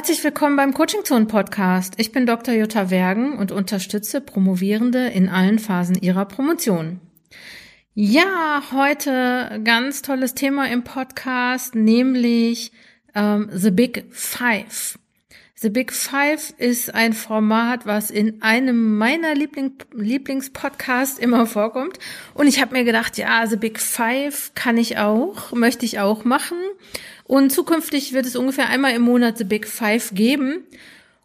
Herzlich willkommen beim Coaching Zone Podcast. Ich bin Dr. Jutta Wergen und unterstütze Promovierende in allen Phasen ihrer Promotion. Ja, heute ganz tolles Thema im Podcast, nämlich ähm, The Big Five. The Big Five ist ein Format, was in einem meiner Liebling Lieblingspodcasts immer vorkommt. Und ich habe mir gedacht, ja, The Big Five kann ich auch, möchte ich auch machen. Und zukünftig wird es ungefähr einmal im Monat The Big Five geben.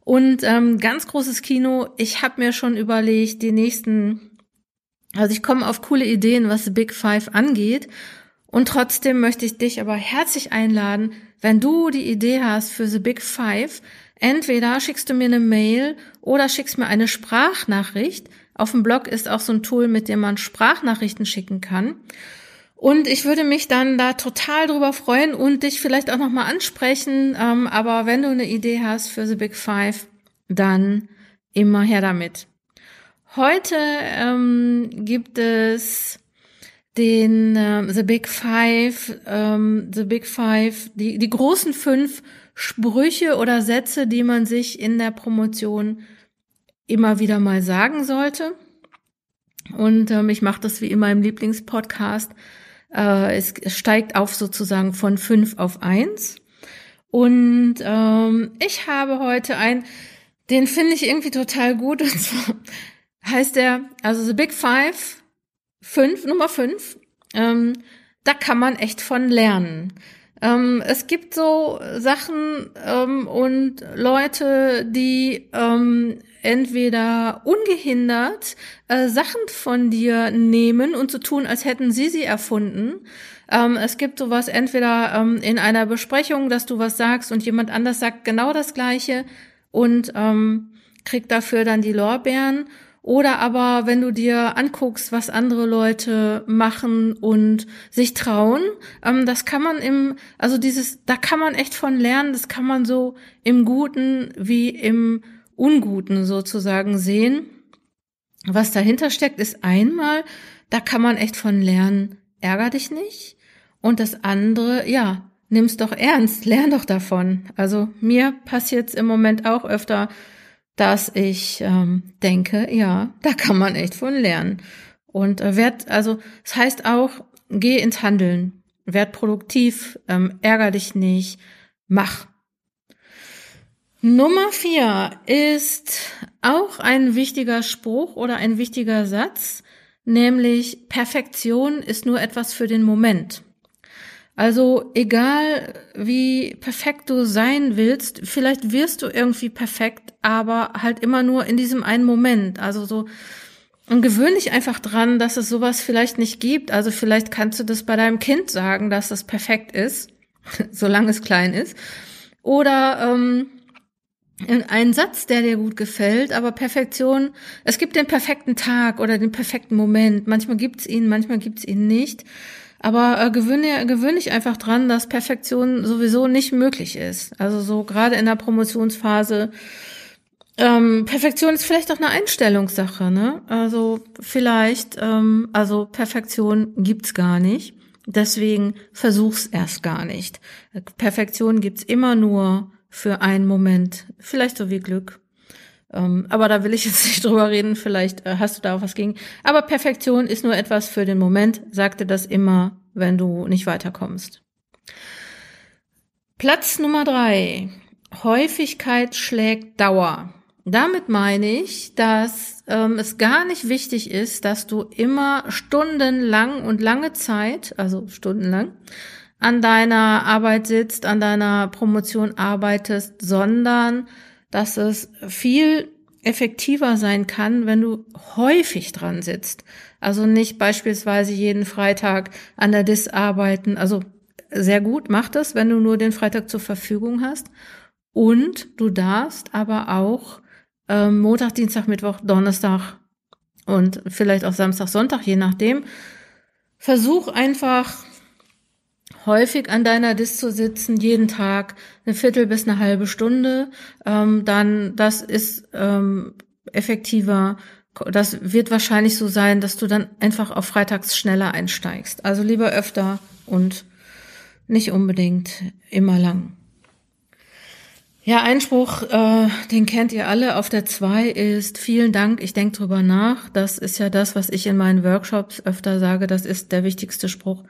Und ähm, ganz großes Kino. Ich habe mir schon überlegt, die nächsten, also ich komme auf coole Ideen, was The Big Five angeht. Und trotzdem möchte ich dich aber herzlich einladen, wenn du die Idee hast für The Big Five, entweder schickst du mir eine Mail oder schickst mir eine Sprachnachricht. Auf dem Blog ist auch so ein Tool, mit dem man Sprachnachrichten schicken kann. Und ich würde mich dann da total drüber freuen und dich vielleicht auch nochmal ansprechen. Ähm, aber wenn du eine Idee hast für The Big Five, dann immer her damit. Heute ähm, gibt es den äh, The Big Five, ähm, The Big Five, die, die großen fünf Sprüche oder Sätze, die man sich in der Promotion immer wieder mal sagen sollte. Und ähm, ich mache das wie in meinem Lieblingspodcast äh, es steigt auf sozusagen von fünf auf eins. Und ähm, ich habe heute ein, den finde ich irgendwie total gut. Und zwar heißt der, also The Big Five, fünf, Nummer fünf. Ähm, da kann man echt von lernen. Ähm, es gibt so Sachen ähm, und Leute, die ähm, entweder ungehindert äh, Sachen von dir nehmen und so tun, als hätten sie sie erfunden. Ähm, es gibt sowas entweder ähm, in einer Besprechung, dass du was sagst und jemand anders sagt genau das Gleiche und ähm, kriegt dafür dann die Lorbeeren. Oder aber, wenn du dir anguckst, was andere Leute machen und sich trauen, ähm, das kann man im, also dieses, da kann man echt von lernen, das kann man so im Guten wie im Unguten sozusagen sehen. Was dahinter steckt, ist einmal, da kann man echt von lernen, ärger dich nicht. Und das andere, ja, nimm's doch ernst, lern doch davon. Also mir passiert im Moment auch öfter, dass ich ähm, denke, ja, da kann man echt von lernen. Und äh, werd, also es das heißt auch, geh ins Handeln, werd produktiv, ähm, ärger dich nicht, mach. Nummer vier ist auch ein wichtiger Spruch oder ein wichtiger Satz, nämlich Perfektion ist nur etwas für den Moment. Also egal wie perfekt du sein willst, vielleicht wirst du irgendwie perfekt, aber halt immer nur in diesem einen Moment. Also so und gewöhn dich einfach dran, dass es sowas vielleicht nicht gibt. Also vielleicht kannst du das bei deinem Kind sagen, dass das perfekt ist, solange es klein ist. Oder ähm, ein Satz, der dir gut gefällt, aber Perfektion, es gibt den perfekten Tag oder den perfekten Moment. Manchmal gibt's ihn, manchmal gibt's ihn nicht. Aber äh, gewöhne, gewöhne dich einfach dran, dass Perfektion sowieso nicht möglich ist. Also so gerade in der Promotionsphase. Ähm, Perfektion ist vielleicht auch eine Einstellungssache, ne? Also vielleicht, ähm, also Perfektion gibt's gar nicht. Deswegen versuch's erst gar nicht. Perfektion gibt's immer nur für einen Moment. Vielleicht so wie Glück. Ähm, aber da will ich jetzt nicht drüber reden. Vielleicht äh, hast du da auch was gegen. Aber Perfektion ist nur etwas für den Moment. Sagte das immer, wenn du nicht weiterkommst. Platz Nummer drei. Häufigkeit schlägt Dauer. Damit meine ich, dass ähm, es gar nicht wichtig ist, dass du immer stundenlang und lange Zeit, also stundenlang, an deiner Arbeit sitzt, an deiner Promotion arbeitest, sondern dass es viel effektiver sein kann, wenn du häufig dran sitzt. Also nicht beispielsweise jeden Freitag an der DIS arbeiten. Also sehr gut, mach das, wenn du nur den Freitag zur Verfügung hast. Und du darfst aber auch ähm, Montag, Dienstag, Mittwoch, Donnerstag und vielleicht auch Samstag, Sonntag, je nachdem. Versuch einfach häufig an deiner Dis zu sitzen, jeden Tag eine Viertel bis eine halbe Stunde, ähm, dann das ist ähm, effektiver. Das wird wahrscheinlich so sein, dass du dann einfach auf Freitags schneller einsteigst. Also lieber öfter und nicht unbedingt immer lang. Ja, Einspruch, äh, den kennt ihr alle. Auf der zwei ist vielen Dank, ich denke drüber nach. Das ist ja das, was ich in meinen Workshops öfter sage. Das ist der wichtigste Spruch,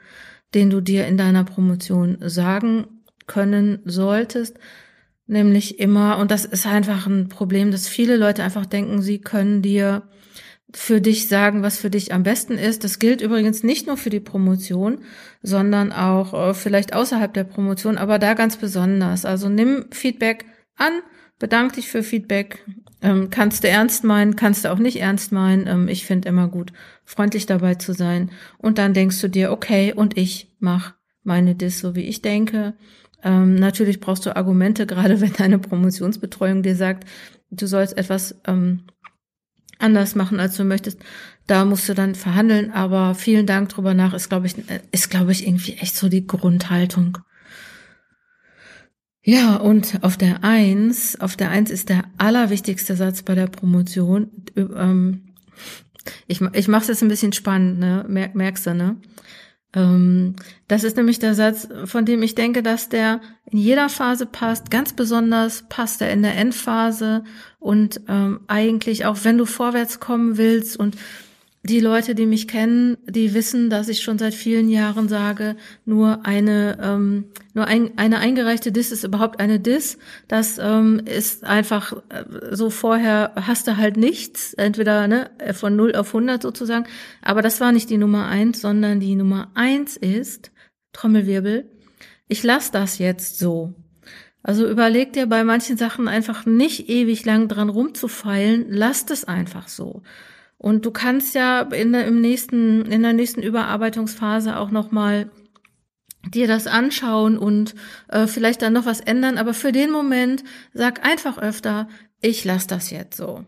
den du dir in deiner Promotion sagen können solltest. Nämlich immer, und das ist einfach ein Problem, dass viele Leute einfach denken, sie können dir für dich sagen, was für dich am besten ist. Das gilt übrigens nicht nur für die Promotion, sondern auch äh, vielleicht außerhalb der Promotion, aber da ganz besonders. Also nimm Feedback an, bedank dich für Feedback. Ähm, kannst du ernst meinen, kannst du auch nicht ernst meinen. Ähm, ich finde immer gut, freundlich dabei zu sein. Und dann denkst du dir, okay, und ich mach meine Dis so, wie ich denke. Ähm, natürlich brauchst du Argumente, gerade wenn deine Promotionsbetreuung dir sagt, du sollst etwas ähm, anders machen, als du möchtest. Da musst du dann verhandeln, aber vielen Dank drüber nach ist, glaube ich, ist, glaube ich, irgendwie echt so die Grundhaltung. Ja, und auf der Eins, auf der Eins ist der allerwichtigste Satz bei der Promotion. Ähm, ich, ich mache es jetzt ein bisschen spannend, ne? merkst du, ne? Ähm, das ist nämlich der Satz, von dem ich denke, dass der in jeder Phase passt. Ganz besonders passt er in der Endphase und ähm, eigentlich auch, wenn du vorwärts kommen willst und die Leute, die mich kennen, die wissen, dass ich schon seit vielen Jahren sage, nur eine ähm, nur ein, eine eingereichte Diss ist überhaupt eine Diss. Das ähm, ist einfach äh, so vorher hast du halt nichts, entweder ne, von 0 auf 100 sozusagen. Aber das war nicht die Nummer eins, sondern die Nummer eins ist Trommelwirbel. Ich lasse das jetzt so. Also überleg dir bei manchen Sachen einfach nicht ewig lang dran rumzufeilen, lass es einfach so. Und du kannst ja in der, im nächsten, in der nächsten Überarbeitungsphase auch nochmal dir das anschauen und äh, vielleicht dann noch was ändern. Aber für den Moment sag einfach öfter, ich lass das jetzt so.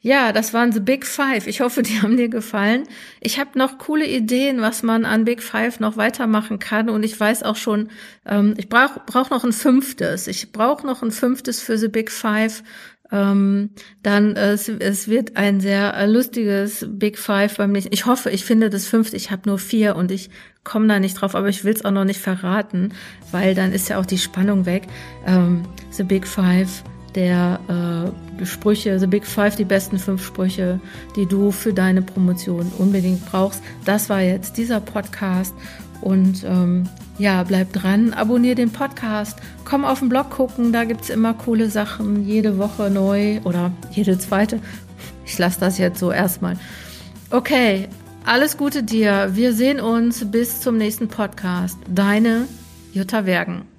Ja, das waren The Big Five. Ich hoffe, die haben dir gefallen. Ich habe noch coole Ideen, was man an Big Five noch weitermachen kann. Und ich weiß auch schon, ähm, ich brauche brauch noch ein fünftes. Ich brauche noch ein fünftes für The Big Five ähm, dann äh, es, es wird ein sehr äh, lustiges Big Five beim nächsten. Ich hoffe, ich finde das fünfte. Ich habe nur vier und ich komme da nicht drauf, aber ich will es auch noch nicht verraten, weil dann ist ja auch die Spannung weg. Ähm, The Big Five der äh, Sprüche, The Big Five, die besten fünf Sprüche, die du für deine Promotion unbedingt brauchst. Das war jetzt dieser Podcast und ähm, ja, bleib dran, abonnier den Podcast, komm auf den Blog gucken, da gibt's immer coole Sachen, jede Woche neu oder jede zweite. Ich lasse das jetzt so erstmal. Okay, alles Gute dir. Wir sehen uns bis zum nächsten Podcast. Deine Jutta Wergen.